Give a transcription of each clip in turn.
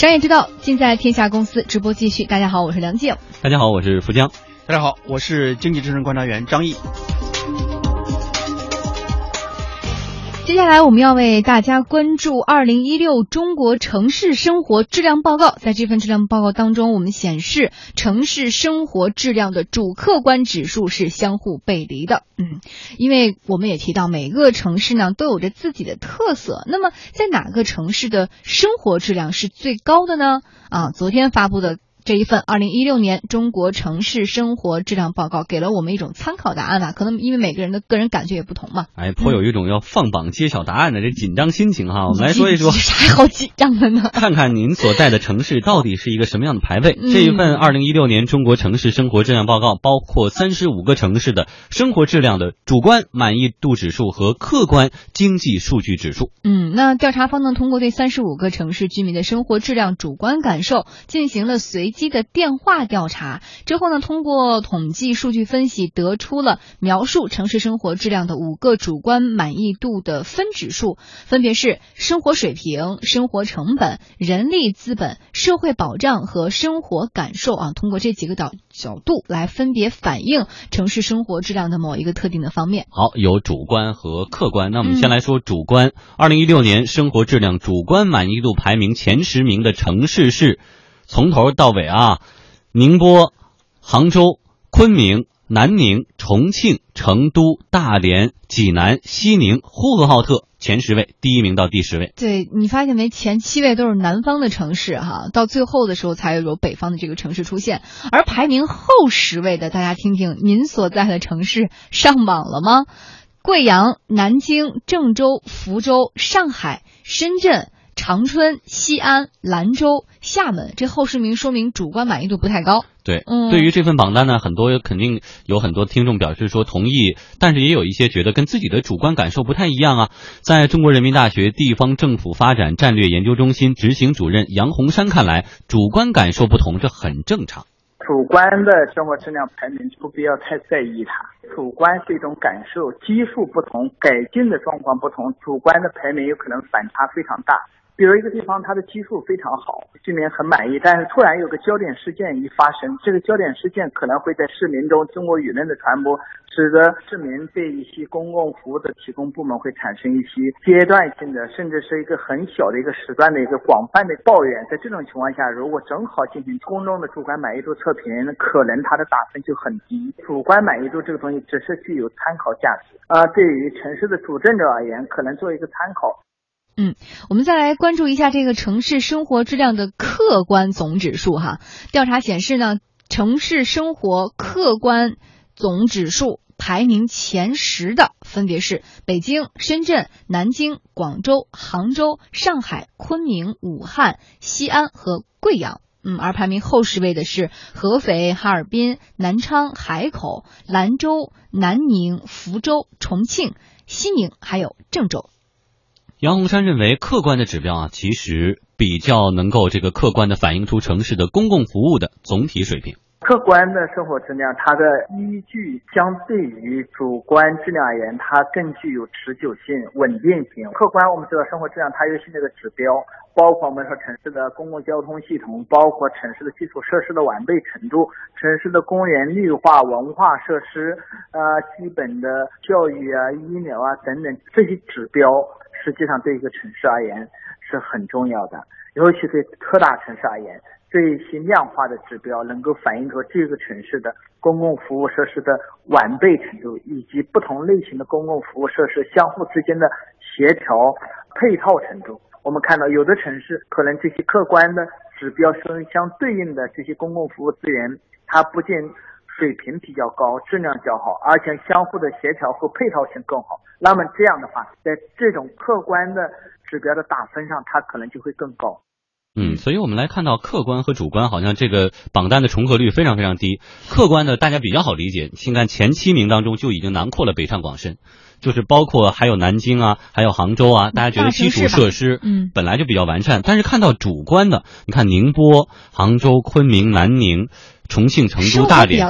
商业之道，尽在天下公司。直播继续，大家好，我是梁静。大家好，我是福江。大家好，我是经济之声观察员张毅。接下来我们要为大家关注二零一六中国城市生活质量报告。在这份质量报告当中，我们显示城市生活质量的主客观指数是相互背离的。嗯，因为我们也提到每个城市呢都有着自己的特色。那么在哪个城市的生活质量是最高的呢？啊，昨天发布的。这一份二零一六年中国城市生活质量报告给了我们一种参考答案吧？可能因为每个人的个人感觉也不同嘛。哎，颇有一种要放榜揭晓答案的这紧张心情哈。我们来说一说，啥好紧张的呢？看看您所在的城市到底是一个什么样的排位？这一份二零一六年中国城市生活质量报告包括三十五个城市的生活质量的主观满意度指数和客观经济数据指数。嗯，那调查方呢，通过对三十五个城市居民的生活质量主观感受进行了随。机的电话调查之后呢，通过统计数据分析，得出了描述城市生活质量的五个主观满意度的分指数，分别是生活水平、生活成本、人力资本、社会保障和生活感受啊。通过这几个角角度来分别反映城市生活质量的某一个特定的方面。好，有主观和客观。那我们先来说主观。二零一六年生活质量主观满意度排名前十名的城市是。从头到尾啊，宁波、杭州、昆明、南宁、重庆、成都、大连、济南、西宁、呼和浩特前十位，第一名到第十位。对你发现没？前七位都是南方的城市哈，到最后的时候才有北方的这个城市出现。而排名后十位的，大家听听，您所在的城市上榜了吗？贵阳、南京、郑州、福州、上海、深圳。长春、西安、兰州、厦门，这后十名说明主观满意度不太高。对，嗯，对于这份榜单呢，很多肯定有很多听众表示说同意，但是也有一些觉得跟自己的主观感受不太一样啊。在中国人民大学地方政府发展战略研究中心执行主任杨洪山看来，主观感受不同，这很正常。主观的生活质量排名不必要太在意它，主观是一种感受，基数不同，改进的状况不同，主观的排名有可能反差非常大。比如一个地方，它的基数非常好，居民很满意，但是突然有个焦点事件一发生，这个焦点事件可能会在市民中通过舆论的传播，使得市民对一些公共服务的提供部门会产生一些阶段性的，甚至是一个很小的一个时段的一个广泛的抱怨。在这种情况下，如果正好进行公众的主观满意度测评，可能它的打分就很低。主观满意度这个东西只是具有参考价值，啊，对于城市的主政者而言，可能做一个参考。嗯，我们再来关注一下这个城市生活质量的客观总指数哈。调查显示呢，城市生活客观总指数排名前十的分别是北京、深圳、南京、广州、杭州、上海、昆明、武汉、西安和贵阳。嗯，而排名后十位的是合肥、哈尔滨、南昌、海口、兰州、南宁、福州、重庆、西宁还有郑州。杨洪山认为，客观的指标啊，其实比较能够这个客观的反映出城市的公共服务的总体水平。客观的生活质量，它的依据相对于主观质量而言，它更具有持久性、稳定性。客观，我们知道生活质量它有新的一个指标，包括我们说城市的公共交通系统，包括城市的基础设施的完备程度，城市的公园绿化、文化设施，呃，基本的教育啊、医疗啊等等这些指标。实际上，对一个城市而言是很重要的，尤其对特大城市而言，这一些量化的指标能够反映出这个城市的公共服务设施的完备程度，以及不同类型的公共服务设施相互之间的协调配套程度。我们看到，有的城市可能这些客观的指标相相对应的这些公共服务资源，它不见。水平比较高，质量较好，而且相互的协调和配套性更好。那么这样的话，在这种客观的指标的打分上，它可能就会更高。嗯，所以我们来看到客观和主观好像这个榜单的重合率非常非常低。客观的大家比较好理解，请看前七名当中就已经囊括了北上广深，就是包括还有南京啊，还有杭州啊，大家觉得基础设施嗯本来就比较完善。但是看到主观的，你看宁波、杭州、昆明、南宁。重庆、成都、大连，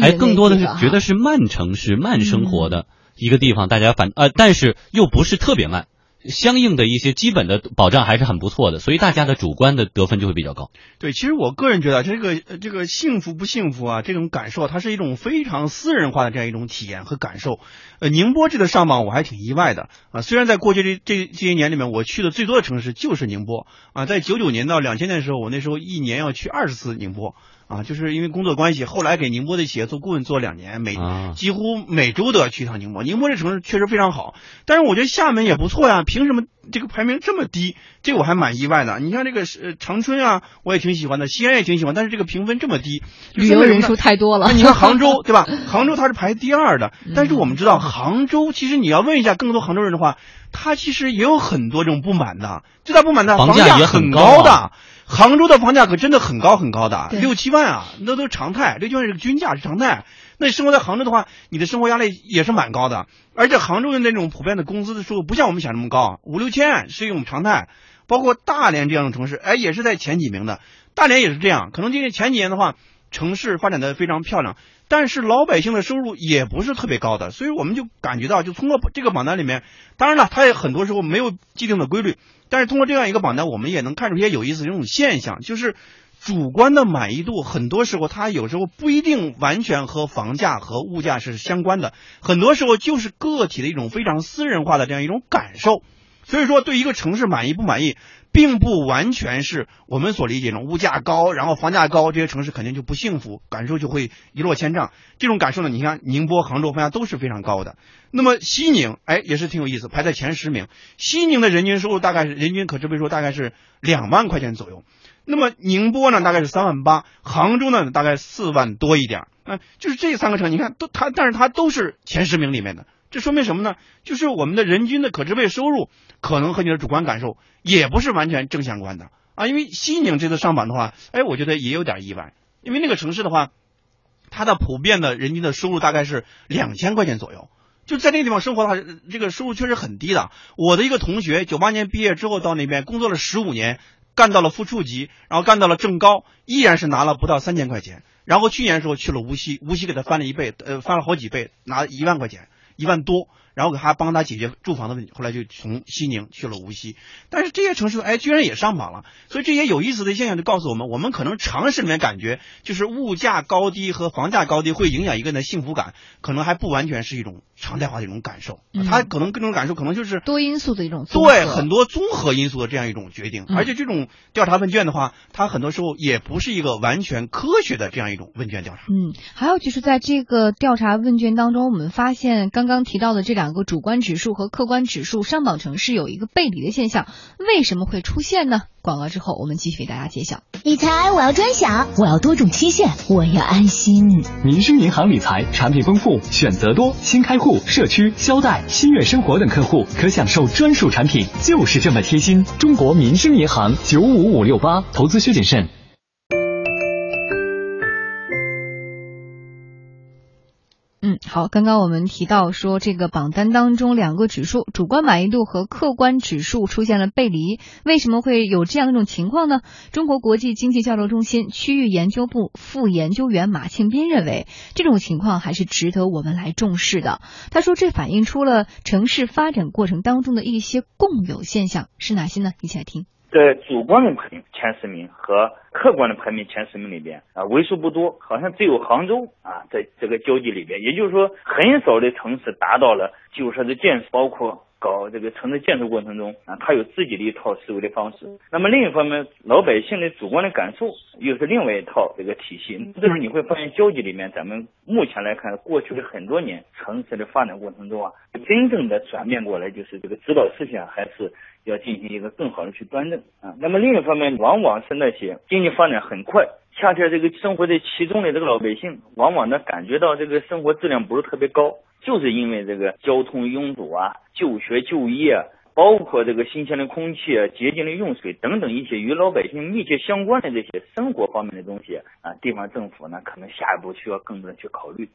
哎，更多的是觉得是慢城市、慢生活的一个地方。大家反呃，但是又不是特别慢，相应的一些基本的保障还是很不错的，所以大家的主观的得分就会比较高。对，其实我个人觉得这个呃这个幸福不幸福啊，这种感受，它是一种非常私人化的这样一种体验和感受。呃，宁波这个上榜我还挺意外的啊，虽然在过去这这这些年里面，我去的最多的城市就是宁波啊，在九九年到两千年的时候，我那时候一年要去二十次宁波。啊，就是因为工作关系，后来给宁波的企业做顾问做两年，每几乎每周都要去一趟宁波。宁波这城市确实非常好，但是我觉得厦门也不错呀，凭什么这个排名这么低？这我还蛮意外的。你像这个是长春啊，我也挺喜欢的，西安也挺喜欢，但是这个评分这么低，旅游人数太多了。你看杭州 对吧？杭州它是排第二的，但是我们知道杭州，其实你要问一下更多杭州人的话，他其实也有很多这种不满的，最大不满的房价也很高的。杭州的房价可真的很高很高的，六七万啊，那都是常态。六七万是均价是常态。那你生活在杭州的话，你的生活压力也是蛮高的。而且杭州的那种普遍的工资的收入不像我们想那么高，五六千是一种常态。包括大连这样的城市，哎，也是在前几名的。大连也是这样，可能今年前几年的话，城市发展的非常漂亮，但是老百姓的收入也不是特别高的。所以我们就感觉到，就通过这个榜单里面，当然了，它也很多时候没有既定的规律。但是通过这样一个榜单，我们也能看出一些有意思的这种现象，就是主观的满意度，很多时候它有时候不一定完全和房价和物价是相关的，很多时候就是个体的一种非常私人化的这样一种感受。所以说，对一个城市满意不满意，并不完全是我们所理解的物价高，然后房价高，这些城市肯定就不幸福，感受就会一落千丈。这种感受呢，你看宁波、杭州房价都是非常高的。那么西宁，哎，也是挺有意思，排在前十名。西宁的人均收入大概是人均可支配收入大概是两万块钱左右。那么宁波呢，大概是三万八，杭州呢，大概四万多一点。嗯，就是这三个城，你看都它，但是它都是前十名里面的。这说明什么呢？就是我们的人均的可支配收入可能和你的主观感受也不是完全正相关的啊。因为西宁这次上榜的话，哎，我觉得也有点意外。因为那个城市的话，它的普遍的人均的收入大概是两千块钱左右，就在那个地方生活的话，这个收入确实很低的。我的一个同学，九八年毕业之后到那边工作了十五年，干到了副处级，然后干到了正高，依然是拿了不到三千块钱。然后去年的时候去了无锡，无锡给他翻了一倍，呃，翻了好几倍，拿一万块钱。一万多，然后给他帮他解决住房的问题，后来就从西宁去了无锡。但是这些城市，哎，居然也上榜了。所以这些有意思的现象就告诉我们，我们可能常识里面感觉，就是物价高低和房价高低会影响一个人的幸福感，可能还不完全是一种常态化的一种感受。他可能各种感受可能就是多因素的一种对很多综合因素的这样一种决定。而且这种调查问卷的话，它很多时候也不是一个完全科学的这样一种问卷调查。嗯，还有就是在这个调查问卷当中，我们发现刚。刚提到的这两个主观指数和客观指数上榜城市有一个背离的现象，为什么会出现呢？广告之后我们继续为大家揭晓。理财我要专享，我要多种期限，我要安心。民生银行理财产品丰富，选择多，新开户、社区、消贷、新月生活等客户可享受专属产品，就是这么贴心。中国民生银行九五五六八，投资需谨慎。好，刚刚我们提到说，这个榜单当中两个指数，主观满意度和客观指数出现了背离，为什么会有这样一种情况呢？中国国际经济交流中心区域研究部副研究员马庆斌认为，这种情况还是值得我们来重视的。他说，这反映出了城市发展过程当中的一些共有现象，是哪些呢？一起来听。在主观的排名前十名和客观的排名前十名里边啊，为数不多，好像只有杭州啊，在这个交际里边，也就是说，很少的城市达到了基础设施建设，包括。搞这个城市建设过程中啊，他有自己的一套思维的方式。那么另一方面，老百姓的主观的感受又是另外一套这个体系。这时候你会发现，交集里面，咱们目前来看，过去的很多年城市的发展过程中啊，真正的转变过来，就是这个指导思想还是要进行一个更好的去端正啊。那么另一方面，往往是那些经济发展很快，恰恰这个生活在其中的这个老百姓，往往呢感觉到这个生活质量不是特别高。就是因为这个交通拥堵啊，就学就业，包括这个新鲜的空气、啊洁净的用水等等一些与老百姓密切相关的这些生活方面的东西啊，地方政府呢可能下一步需要更多的去考虑。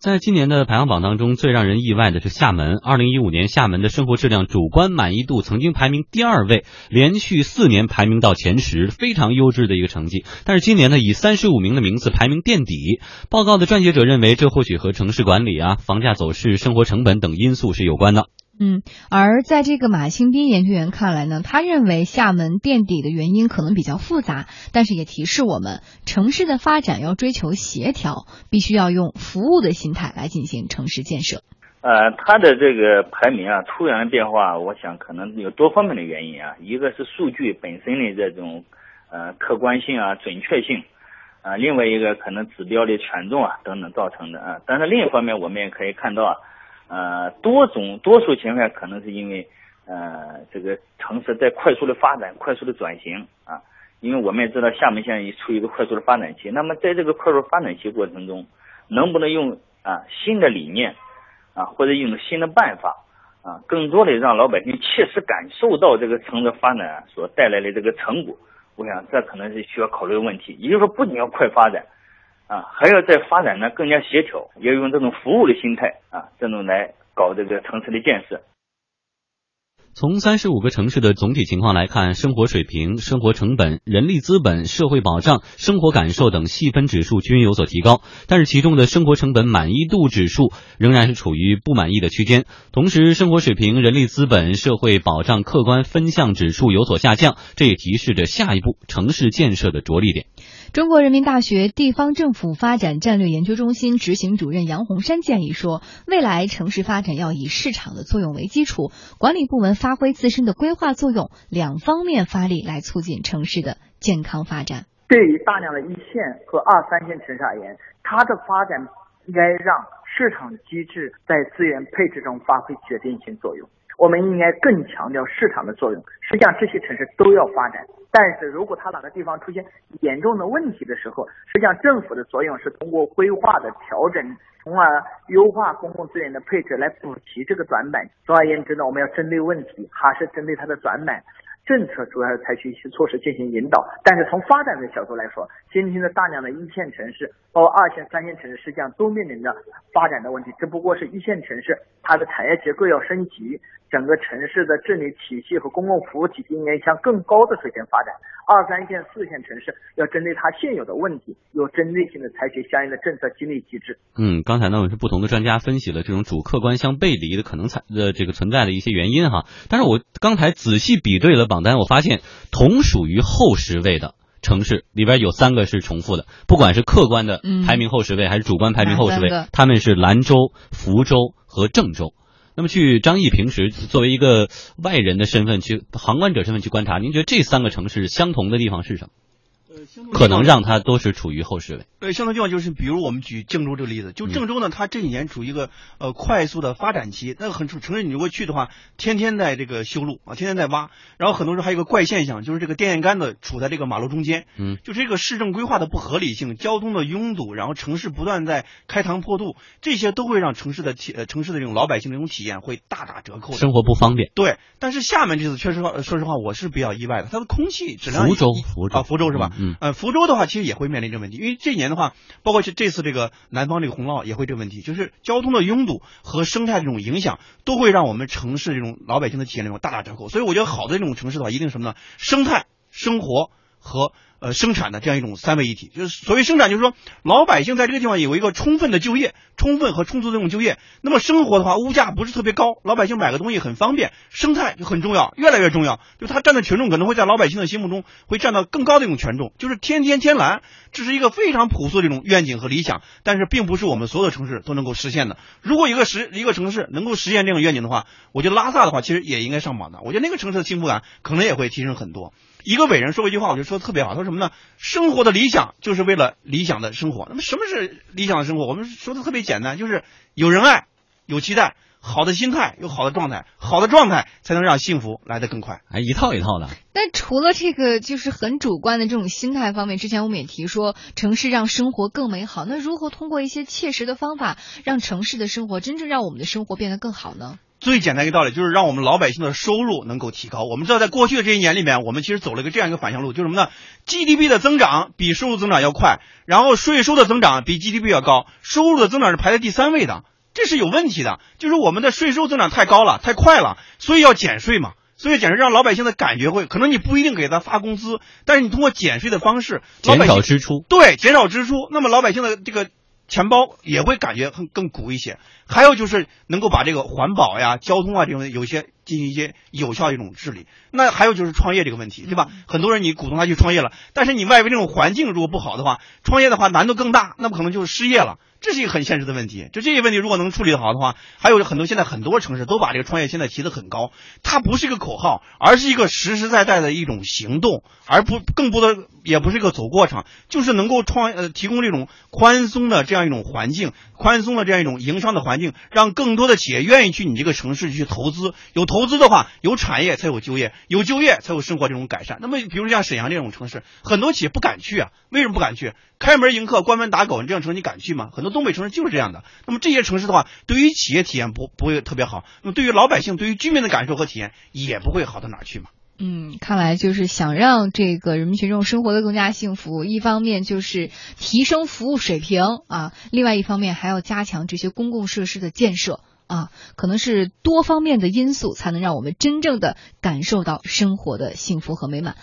在今年的排行榜当中，最让人意外的是厦门。二零一五年，厦门的生活质量主观满意度曾经排名第二位，连续四年排名到前十，非常优质的一个成绩。但是今年呢，以三十五名的名次排名垫底。报告的撰写者认为，这或许和城市管理啊、房价走势、生活成本等因素是有关的。嗯，而在这个马清斌研究员看来呢，他认为厦门垫底的原因可能比较复杂，但是也提示我们，城市的发展要追求协调，必须要用服务的心态来进行城市建设。呃，它的这个排名啊，突然变化，我想可能有多方面的原因啊，一个是数据本身的这种呃客观性啊、准确性啊，另外一个可能指标的权重啊等等造成的啊。但是另一方面，我们也可以看到啊。呃，多种多数情况下可能是因为，呃，这个城市在快速的发展、快速的转型啊。因为我们也知道厦门现在处于一个快速的发展期，那么在这个快速发展期过程中，能不能用啊新的理念啊，或者用新的办法啊，更多的让老百姓切实感受到这个城市发展所带来的这个成果，我想这可能是需要考虑的问题。也就是说，不仅要快发展。啊，还要在发展呢更加协调，要用这种服务的心态啊，这种来搞这个城市的建设。从三十五个城市的总体情况来看，生活水平、生活成本、人力资本、社会保障、生活感受等细分指数均有所提高，但是其中的生活成本满意度指数仍然是处于不满意的区间。同时，生活水平、人力资本、社会保障客观分项指数有所下降，这也提示着下一步城市建设的着力点。中国人民大学地方政府发展战略研究中心执行主任杨洪山建议说，未来城市发展要以市场的作用为基础，管理部门发挥自身的规划作用，两方面发力来促进城市的健康发展。对于大量的一线和二三线城市而言，它的发展应该让市场机制在资源配置中发挥决定性作用。我们应该更强调市场的作用。实际上，这些城市都要发展，但是如果它哪个地方出现严重的问题的时候，实际上政府的作用是通过规划的调整，从而优化公共资源的配置来补齐这个短板。总而言之呢，我们要针对问题，还是针对它的短板。政策主要是采取一些措施进行引导，但是从发展的角度来说，今天的大量的一线城市，包括二线、三线城市，实际上都面临着发展的问题。只不过是一线城市，它的产业结构要升级，整个城市的治理体系和公共服务体系应该向更高的水平发展。二三线、四线城市要针对它现有的问题，有针对性的采取相应的政策激励机制。嗯，刚才呢我是不同的专家分析了这种主客观相背离的可能产的这个存在的一些原因哈。但是我刚才仔细比对了。榜单我发现，同属于后十位的城市里边有三个是重复的，不管是客观的排名后十位，还是主观排名后十位，他们是兰州、福州和郑州。那么，据张毅平时作为一个外人的身份去旁观者身份去观察，您觉得这三个城市相同的地方是什么？可能让它都是处于后十位。呃，相同地方就是，比如我们举郑州这个例子，就郑州呢，它这几年处于一个呃快速的发展期。那个很城市，你如果去的话，天天在这个修路啊，天天在挖。然后很多时候还有一个怪现象，就是这个电线杆子处在这个马路中间。嗯，就这个市政规划的不合理性，交通的拥堵，然后城市不断在开膛破肚，这些都会让城市的体呃城市的这种老百姓的这种体验会大打折扣，生活不方便。对，但是厦门这次确实话，说实话，我是比较意外的，它的空气质量。福州，福州啊，福州是吧？嗯，呃，福州的话。其实也会面临这个问题，因为这年的话，包括是这次这个南方这个洪涝也会这个问题，就是交通的拥堵和生态这种影响，都会让我们城市这种老百姓的体验那种大打折扣。所以我觉得好的这种城市的话，一定什么呢？生态、生活和。呃，生产的这样一种三位一体，就是所谓生产，就是说老百姓在这个地方有一个充分的就业，充分和充足的这种就业。那么生活的话，物价不是特别高，老百姓买个东西很方便。生态就很重要，越来越重要。就它占的权重可能会在老百姓的心目中会占到更高的一种权重。就是天天天蓝，这是一个非常朴素的这种愿景和理想，但是并不是我们所有的城市都能够实现的。如果一个实一个城市能够实现这种愿景的话，我觉得拉萨的话其实也应该上榜的。我觉得那个城市的幸福感可能也会提升很多。一个伟人说过一句话，我觉得说的特别好。他说什么呢？生活的理想就是为了理想的生活。那么什么是理想的生活？我们说的特别简单，就是有人爱，有期待，好的心态，有好的状态，好的状态才能让幸福来得更快。哎，一套一套的。但除了这个，就是很主观的这种心态方面，之前我们也提说，城市让生活更美好。那如何通过一些切实的方法，让城市的生活真正让我们的生活变得更好呢？最简单一个道理就是让我们老百姓的收入能够提高。我们知道，在过去的这些年里面，我们其实走了一个这样一个反向路，就是什么呢？GDP 的增长比收入增长要快，然后税收的增长比 GDP 要高，收入的增长是排在第三位的，这是有问题的。就是我们的税收增长太高了，太快了，所以要减税嘛。所以减税让老百姓的感觉会，可能你不一定给他发工资，但是你通过减税的方式，减少支出，对，减少支出，那么老百姓的这个。钱包也会感觉更更鼓一些。还有就是能够把这个环保呀、交通啊这种有些进行一些有效的一种治理。那还有就是创业这个问题，对吧？很多人你鼓动他去创业了，但是你外围这种环境如果不好的话，创业的话难度更大，那么可能就是失业了。这是一个很现实的问题。就这些问题如果能处理的好的话，还有很多现在很多城市都把这个创业现在提得很高，它不是一个口号，而是一个实实在在的一种行动，而不更多的也不是一个走过场，就是能够创呃提供这种宽松的这样一种环境，宽松的这样一种营商的环境，让更多的企业愿意去你这个城市去投资。有投投资的话，有产业才有就业，有就业才有生活这种改善。那么，比如像沈阳这种城市，很多企业不敢去啊，为什么不敢去？开门迎客，关门打狗，你这样城市你敢去吗？很多东北城市就是这样的。那么这些城市的话，对于企业体验不不会特别好，那么对于老百姓、对于居民的感受和体验也不会好到哪儿去嘛。嗯，看来就是想让这个人民群众生活的更加幸福，一方面就是提升服务水平啊，另外一方面还要加强这些公共设施的建设啊，可能是多方面的因素才能让我们真正的感受到生活的幸福和美满。